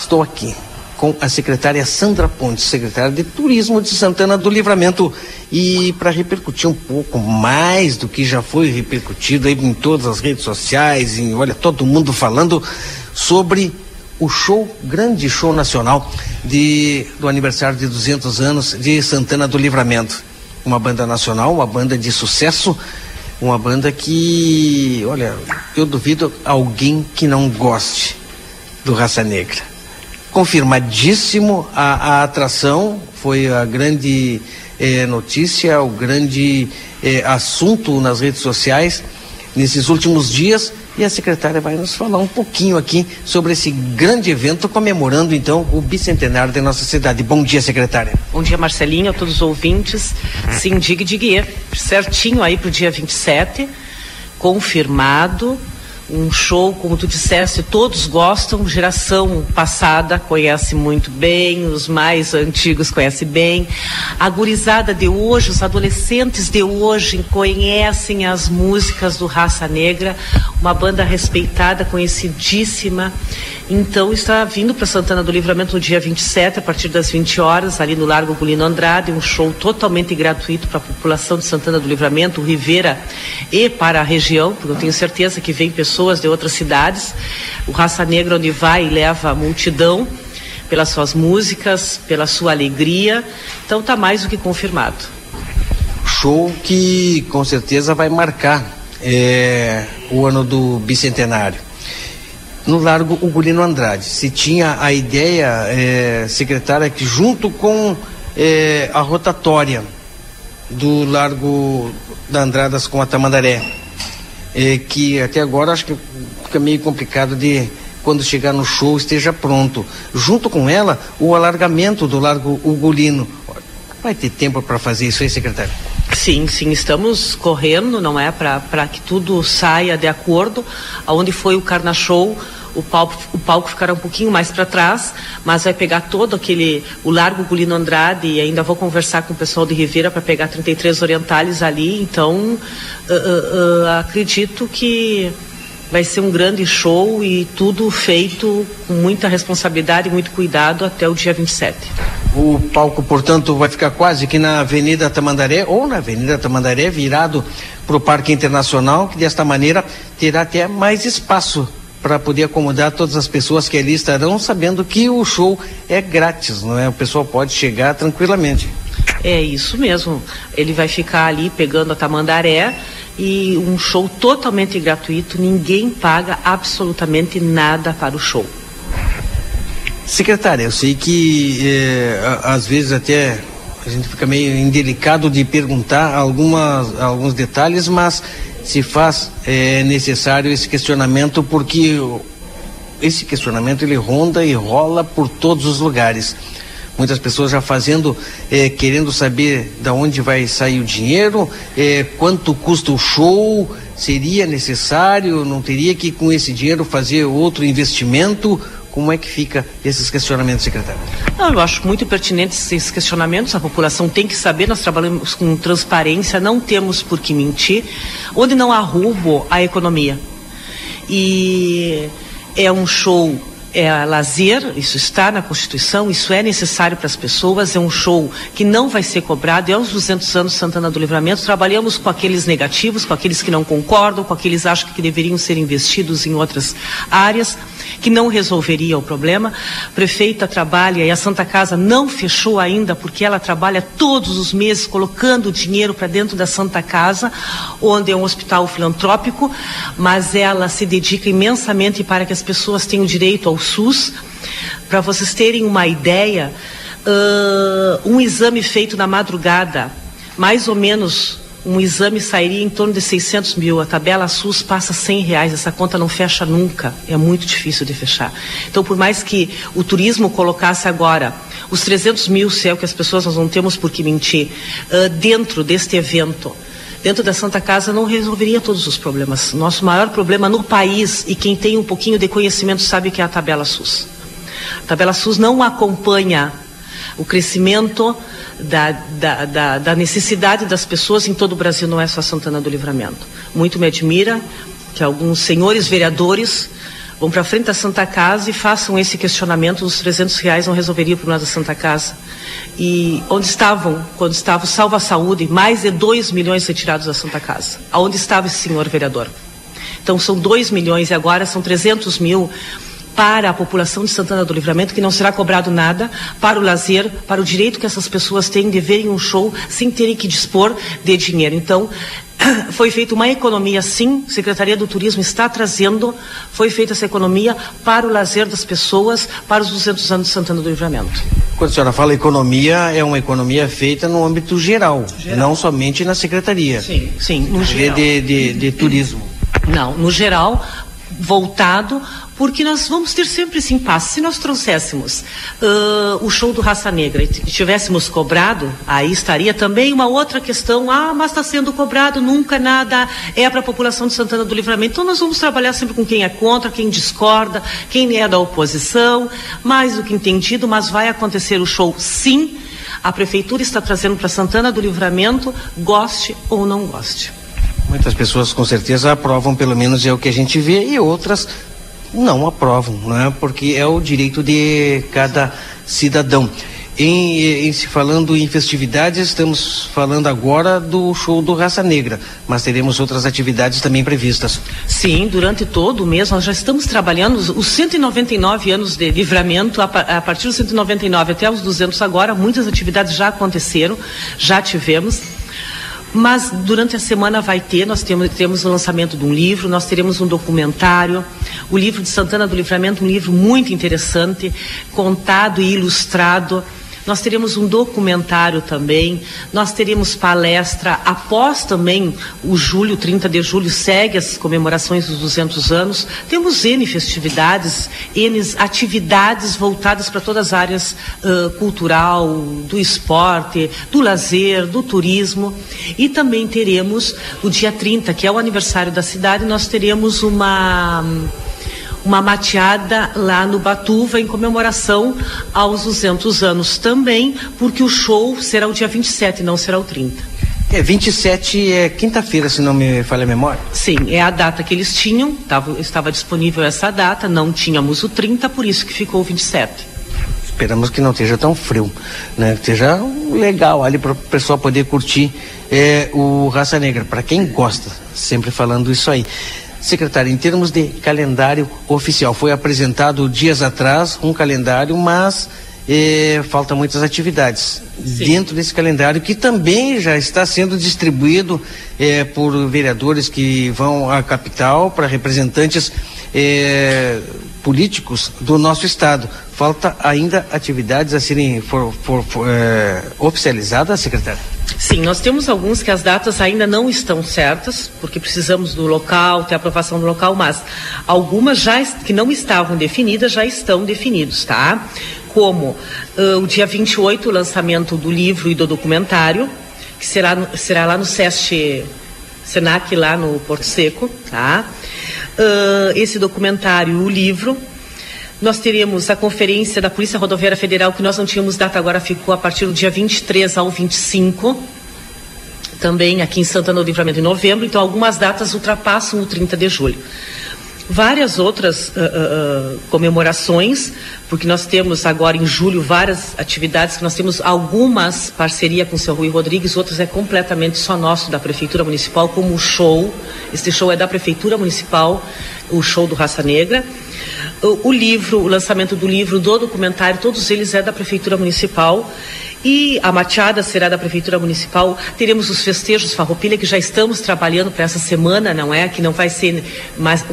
estou aqui com a secretária Sandra Pontes, secretária de Turismo de Santana do Livramento, e para repercutir um pouco mais do que já foi repercutido aí em todas as redes sociais, e olha, todo mundo falando sobre o show, grande show nacional de, do aniversário de 200 anos de Santana do Livramento. Uma banda nacional, uma banda de sucesso, uma banda que, olha, eu duvido alguém que não goste do Raça Negra. Confirmadíssimo a, a atração, foi a grande eh, notícia, o grande eh, assunto nas redes sociais nesses últimos dias e a secretária vai nos falar um pouquinho aqui sobre esse grande evento comemorando então o bicentenário da nossa cidade. Bom dia, secretária. Bom dia, Marcelinho, a todos os ouvintes. Sim, diga de certinho aí para o dia 27, confirmado um show, como tu disseste, todos gostam, geração passada conhece muito bem, os mais antigos conhecem bem. A gurizada de hoje, os adolescentes de hoje conhecem as músicas do Raça Negra, uma banda respeitada, conhecidíssima. Então está vindo para Santana do Livramento no dia 27, a partir das 20 horas, ali no Largo Gulino Andrade, um show totalmente gratuito para a população de Santana do Livramento, Rivera e para a região, porque eu tenho certeza que vem pessoas de outras cidades. O Raça Negra onde vai e leva a multidão pelas suas músicas, pela sua alegria. Então está mais do que confirmado. Show que com certeza vai marcar é, o ano do bicentenário no Largo Ugolino Andrade. Se tinha a ideia, é, secretária, que junto com é, a rotatória do Largo da Andradas com a Tamandaré, é, que até agora acho que fica meio complicado de quando chegar no show esteja pronto. Junto com ela, o alargamento do Largo Ugolino. Vai ter tempo para fazer isso aí, secretário? Sim, sim, estamos correndo, não é, para que tudo saia de acordo. Aonde foi o Carna Show, o palco, o palco ficará um pouquinho mais para trás, mas vai pegar todo aquele, o Largo Gulino Andrade, e ainda vou conversar com o pessoal de Ribeira para pegar 33 Orientales ali, então uh, uh, uh, acredito que vai ser um grande show e tudo feito com muita responsabilidade e muito cuidado até o dia 27. O palco, portanto, vai ficar quase que na Avenida Tamandaré ou na Avenida Tamandaré, virado para o Parque Internacional, que desta maneira terá até mais espaço para poder acomodar todas as pessoas que ali estarão, sabendo que o show é grátis, não é? O pessoal pode chegar tranquilamente. É isso mesmo. Ele vai ficar ali pegando a Tamandaré e um show totalmente gratuito, ninguém paga absolutamente nada para o show. Secretária, eu sei que eh, às vezes até a gente fica meio indelicado de perguntar algumas, alguns detalhes, mas se faz é, necessário esse questionamento porque esse questionamento ele ronda e rola por todos os lugares. Muitas pessoas já fazendo, é, querendo saber da onde vai sair o dinheiro, é, quanto custa o show, seria necessário, não teria que com esse dinheiro fazer outro investimento? Como é que fica esses questionamentos, secretário? Não, eu acho muito pertinentes esses questionamentos. A população tem que saber. Nós trabalhamos com transparência, não temos por que mentir. Onde não há roubo, há economia. E é um show é lazer, isso está na Constituição, isso é necessário para as pessoas, é um show que não vai ser cobrado, é os 200 anos Santana do Livramento, trabalhamos com aqueles negativos, com aqueles que não concordam, com aqueles que acham que deveriam ser investidos em outras áreas, que não resolveria o problema. A prefeita trabalha e a Santa Casa não fechou ainda, porque ela trabalha todos os meses colocando dinheiro para dentro da Santa Casa, onde é um hospital filantrópico, mas ela se dedica imensamente para que as pessoas tenham direito ao SUS. Para vocês terem uma ideia, uh, um exame feito na madrugada, mais ou menos um exame sairia em torno de 600 mil. A tabela SUS passa 100 reais. Essa conta não fecha nunca. É muito difícil de fechar. Então, por mais que o turismo colocasse agora os 300 mil, se é o que as pessoas nós não temos por que mentir, uh, dentro deste evento, dentro da Santa Casa não resolveria todos os problemas. Nosso maior problema no país, e quem tem um pouquinho de conhecimento sabe que é a tabela SUS. A tabela SUS não acompanha o crescimento da, da, da, da necessidade das pessoas em todo o Brasil, não é só Santana do Livramento. Muito me admira que alguns senhores vereadores vão para frente da Santa Casa e façam esse questionamento dos 300 reais não resolveria o problema da Santa Casa. E onde estavam, quando estava o Salva Saúde, mais de 2 milhões retirados da Santa Casa? Aonde estava esse senhor vereador? Então são 2 milhões e agora são 300 mil para a população de Santana do Livramento, que não será cobrado nada, para o lazer, para o direito que essas pessoas têm de verem um show sem terem que dispor de dinheiro. Então, foi feita uma economia, sim, a Secretaria do Turismo está trazendo, foi feita essa economia para o lazer das pessoas, para os 200 anos de Santana do Livramento. Quando a senhora fala economia, é uma economia feita no âmbito geral, geral. não somente na Secretaria. Sim, sim, no geral. De, de, de turismo. Não, no geral, voltado porque nós vamos ter sempre esse impasse. Se nós trouxéssemos uh, o show do Raça Negra e tivéssemos cobrado, aí estaria também uma outra questão. Ah, mas está sendo cobrado, nunca nada é para a população de Santana do Livramento. Então nós vamos trabalhar sempre com quem é contra, quem discorda, quem é da oposição, mais do que entendido, mas vai acontecer o show sim. A prefeitura está trazendo para Santana do Livramento, goste ou não goste. Muitas pessoas com certeza aprovam, pelo menos é o que a gente vê, e outras não aprovam, né? porque é o direito de cada cidadão. Em, em, se falando em festividades, estamos falando agora do show do Raça Negra, mas teremos outras atividades também previstas. Sim, durante todo o mês nós já estamos trabalhando os 199 anos de livramento, a, a partir dos 199 até os 200 agora, muitas atividades já aconteceram, já tivemos. Mas durante a semana vai ter, nós temos, temos o lançamento de um livro, nós teremos um documentário, o livro de Santana do Livramento, um livro muito interessante, contado e ilustrado nós teremos um documentário também, nós teremos palestra após também o julho, 30 de julho, segue as comemorações dos 200 anos. Temos N festividades, N atividades voltadas para todas as áreas uh, cultural, do esporte, do lazer, do turismo. E também teremos o dia 30, que é o aniversário da cidade, nós teremos uma uma mateada lá no Batuva em comemoração aos 200 anos também, porque o show será o dia 27, não será o 30. É, 27 é quinta-feira, se não me falha a memória? Sim, é a data que eles tinham, tava, estava disponível essa data, não tínhamos o 30, por isso que ficou o 27 esperamos que não esteja tão frio, né? Que esteja legal ali para o pessoal poder curtir é, o Raça Negra, para quem gosta, sempre falando isso aí. Secretário, em termos de calendário oficial, foi apresentado dias atrás um calendário, mas eh, falta muitas atividades Sim. dentro desse calendário que também já está sendo distribuído eh, por vereadores que vão à capital, para representantes eh, políticos do nosso estado. Falta ainda atividades a serem for, for, for, eh, oficializadas, secretário? Sim, nós temos alguns que as datas ainda não estão certas, porque precisamos do local, ter aprovação do local, mas algumas já que não estavam definidas já estão definidos, tá? Como uh, o dia 28, o lançamento do livro e do documentário, que será, será lá no SESC Senac, lá no Porto Seco, tá? Uh, esse documentário, o livro, nós teríamos a conferência da Polícia Rodoviária Federal, que nós não tínhamos data, agora ficou a partir do dia 23 ao 25, também aqui em Santana do Livramento, em novembro, então algumas datas ultrapassam o 30 de julho. Várias outras uh, uh, comemorações, porque nós temos agora em julho várias atividades, que nós temos algumas parceria com o seu Rui Rodrigues, outras é completamente só nosso, da Prefeitura Municipal, como o show. Este show é da Prefeitura Municipal, o show do Raça Negra. O, livro, o lançamento do livro, do documentário, todos eles é da Prefeitura Municipal. E a Machada será da Prefeitura Municipal. Teremos os festejos Farroupilha, que já estamos trabalhando para essa semana, não é? Que não vai ser mais.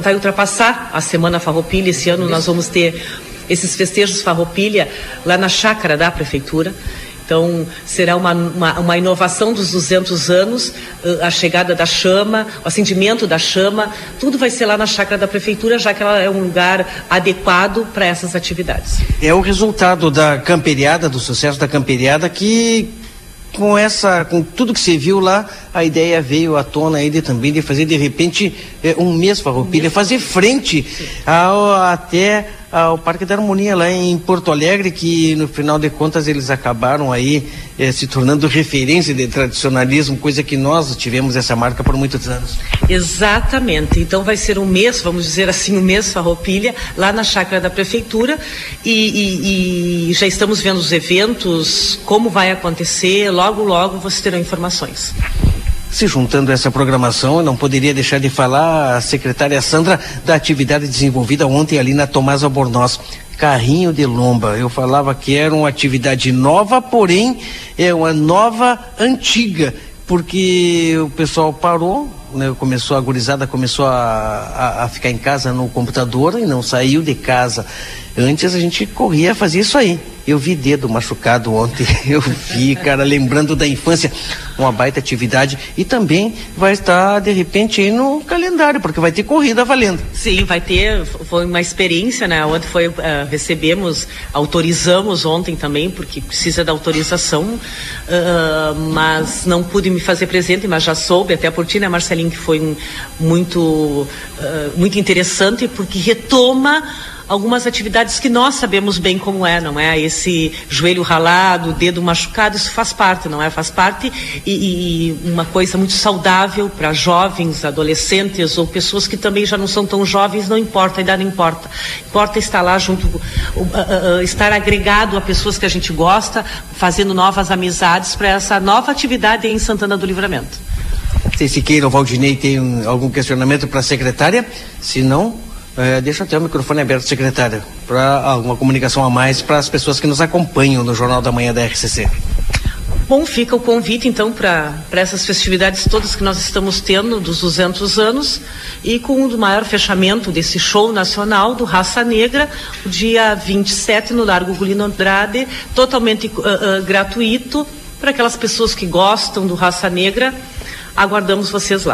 Vai ultrapassar a Semana Farroupilha. Esse ano nós vamos ter esses festejos Farroupilha lá na chácara da Prefeitura. Então, será uma, uma, uma, inovação dos 200 anos, a chegada da chama, o acendimento da chama, tudo vai ser lá na chácara da prefeitura, já que ela é um lugar adequado para essas atividades. É o resultado da camperiada, do sucesso da camperiada, que com essa, com tudo que você viu lá, a ideia veio à tona aí de, também de fazer de repente um mês farroupilha, fazer frente ao, até ao Parque da Harmonia lá em Porto Alegre, que no final de contas eles acabaram aí eh, se tornando referência de tradicionalismo, coisa que nós tivemos essa marca por muitos anos. Exatamente. Então vai ser um mês, vamos dizer assim, um mês Farroupilha, lá na chácara da prefeitura e, e, e já estamos vendo os eventos, como vai acontecer, logo, logo vocês terão informações. Se juntando a essa programação, eu não poderia deixar de falar a secretária Sandra da atividade desenvolvida ontem ali na Tomás Albornoz. Carrinho de lomba. Eu falava que era uma atividade nova, porém é uma nova antiga, porque o pessoal parou, né, começou a gurizada começou a, a, a, ficar em casa no computador e não saiu de casa. Antes a gente corria fazer isso aí. Eu vi dedo machucado ontem, eu vi, cara, lembrando da infância, uma baita atividade e também vai estar de repente aí no calendário, porque vai ter corrida valendo. Sim, vai ter, foi uma experiência, né? Ontem foi, uh, recebemos, autorizamos ontem também, porque precisa da autorização, uh, mas não pude me fazer presente, mas já soube, até por ti, né, Marcelinho, que foi muito, uh, muito interessante, porque retoma algumas atividades que nós sabemos bem como é, não é? Esse joelho ralado, dedo machucado, isso faz parte, não é? Faz parte e, e uma coisa muito saudável para jovens, adolescentes ou pessoas que também já não são tão jovens, não importa, a idade não importa. Importa estar lá junto, uh, uh, uh, estar agregado a pessoas que a gente gosta, fazendo novas amizades para essa nova atividade em Santana do Livramento. Se Siqueira ou Valdinei tem algum questionamento para a secretária, se não, é, deixa até o microfone aberto, secretária, para alguma comunicação a mais para as pessoas que nos acompanham no Jornal da Manhã da RCC. Bom, fica o convite então para essas festividades todas que nós estamos tendo dos 200 anos e com o maior fechamento desse show nacional do Raça Negra, o dia 27 no Largo Gulino Andrade, totalmente uh, uh, gratuito para aquelas pessoas que gostam do Raça Negra. Aguardamos vocês lá.